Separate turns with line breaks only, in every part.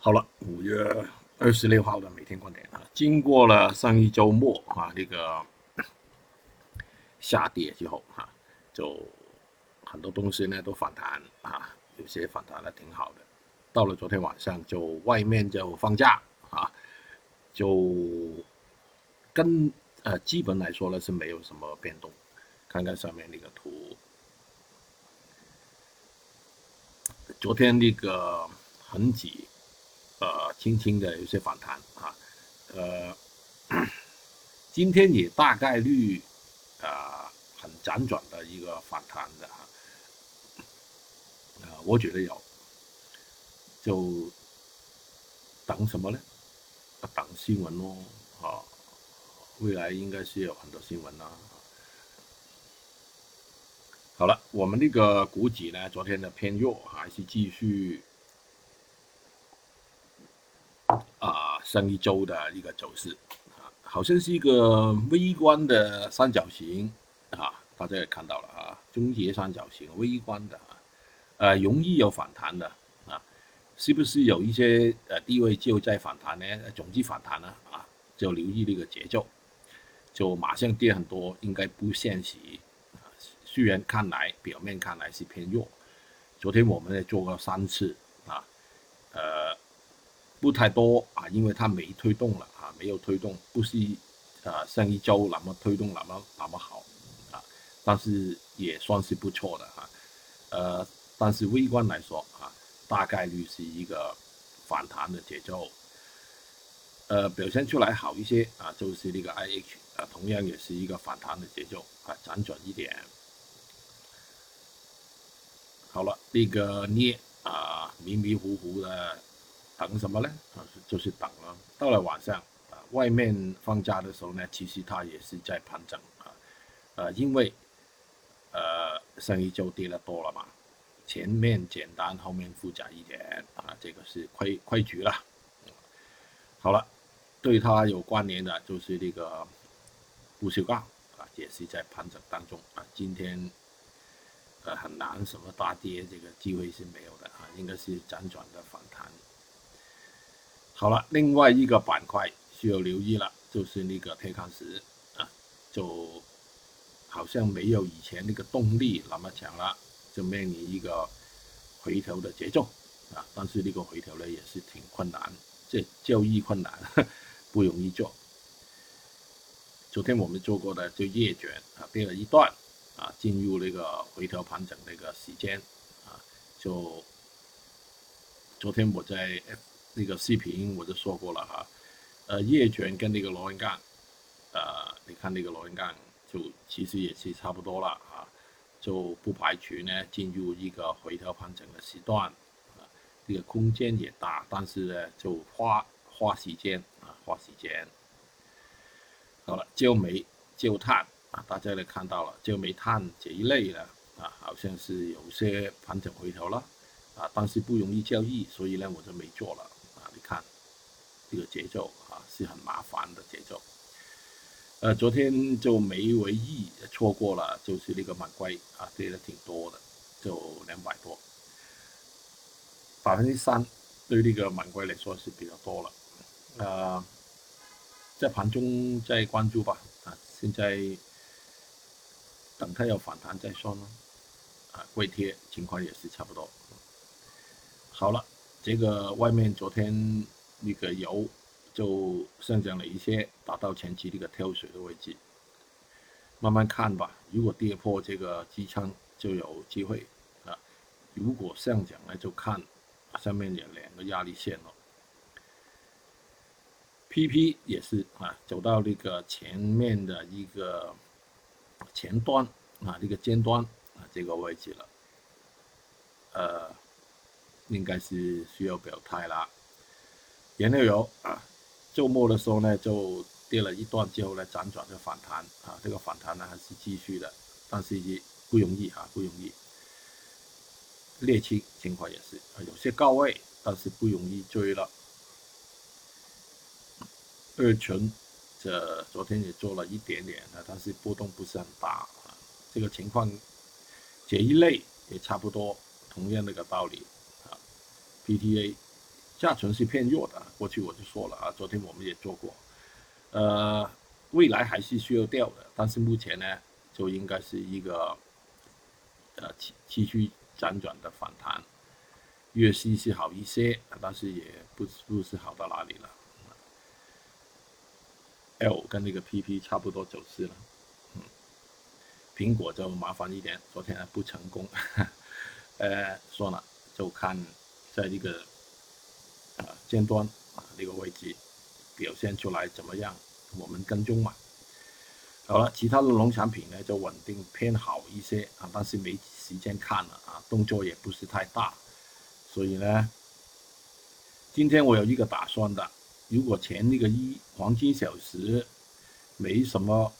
好了，五月二十六号的每天观点啊，经过了上一周末啊那个 下跌之后哈，就很多东西呢都反弹啊，有些反弹的挺好的。到了昨天晚上，就外面就放假啊，就跟呃基本来说呢是没有什么变动。看看上面那个图，昨天那个恒指。呃，轻轻的有些反弹啊，呃，今天也大概率啊很辗转的一个反弹的哈，呃，我觉得有，就等什么呢？等新闻咯，啊，未来应该是有很多新闻啦。好了，我们那个股指呢，昨天的偏弱，还是继续。啊，上一周的一个走势啊，好像是一个微观的三角形啊，大家也看到了啊，终结三角形，微观的啊，呃，容易有反弹的啊，是不是有一些呃地位就在反弹呢？总计反弹呢啊，就留意这个节奏，就马上跌很多，应该不现实啊。虽然看来表面看来是偏弱，昨天我们也做过三次啊，呃。不太多啊，因为它没推动了啊，没有推动，不是啊上一周那么推动那么那么好啊，但是也算是不错的哈，呃，但是微观来说啊，大概率是一个反弹的节奏，呃，表现出来好一些啊，就是那个 I H 啊，同样也是一个反弹的节奏啊，辗转一点，好了，那个镍啊，迷迷糊糊的。等什么呢？啊，就是等了。到了晚上啊，外面放假的时候呢，其实它也是在盘整啊。呃，因为呃，上一周跌的多了嘛，前面简单，后面复杂一点啊，这个是规规矩了。好了，对它有关联的就是这个不锈钢啊，也是在盘整当中啊。今天呃很难什么大跌，这个机会是没有的啊，应该是辗转的反弹。好了，另外一个板块需要留意了，就是那个铁矿石啊，就好像没有以前那个动力那么强了，就面临一个回调的节奏啊。但是那个回调呢也是挺困难，这交易困难，不容易做。昨天我们做过的就夜卷啊，跌了一段啊，进入那个回调盘整那个时间啊，就昨天我在。那个视频我就说过了哈，呃，叶卷跟那个螺纹钢，呃，你看那个螺纹钢就其实也是差不多了啊，就不排除呢进入一个回调盘整的时段，啊，这个空间也大，但是呢就花花时间啊，花时间。好了，焦煤、焦炭啊，大家都看到了，焦煤炭这一类的啊，好像是有些盘整回头了啊，但是不容易交易，所以呢我就没做了。看这个节奏啊，是很麻烦的节奏。呃，昨天就没为意错过了，就是那个满龟啊，跌的挺多的，就两百多，百分之三，对那个满龟来说是比较多了。呃，在盘中再关注吧，啊，现在等它有反弹再说呢。啊，硅贴情况也是差不多。好了。这个外面昨天那个油就上涨了一些，达到前期这个跳水的位置，慢慢看吧。如果跌破这个支撑，就有机会啊。如果上涨呢，就看上面有两个压力线了。PP 也是啊，走到那个前面的一个前端啊，这个尖端啊这个位置了，呃。应该是需要表态了。原料油啊，周末的时候呢就跌了一段之后呢辗转的反弹啊，这个反弹呢还是继续的，但是也不容易啊，不容易。沥青情况也是啊，有些高位，但是不容易追了。二醇这昨天也做了一点点啊，但是波动不是很大啊。这个情况这一类也差不多，同样的个道理。PTA 下存是偏弱的，过去我就说了啊，昨天我们也做过，呃，未来还是需要掉的，但是目前呢，就应该是一个呃继继续辗转的反弹，月息是好一些，但是也不不是好到哪里了。L 跟那个 PP 差不多走势了，嗯，苹果就麻烦一点，昨天还不成功，呃，算了，就看在一个啊尖端啊那个位置表现出来怎么样，我们跟踪嘛。好了，其他的农产品呢就稳定偏好一些啊，但是没时间看了啊，动作也不是太大，所以呢，今天我有一个打算的。如果前那个一黄金小时没什么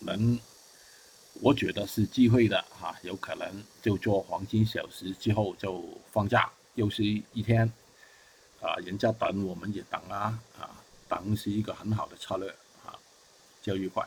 能，我觉得是机会的哈，有可能就做黄金小时之后就放假，又是一天，啊，人家等我们也等啊，啊，等是一个很好的策略啊，就愉快。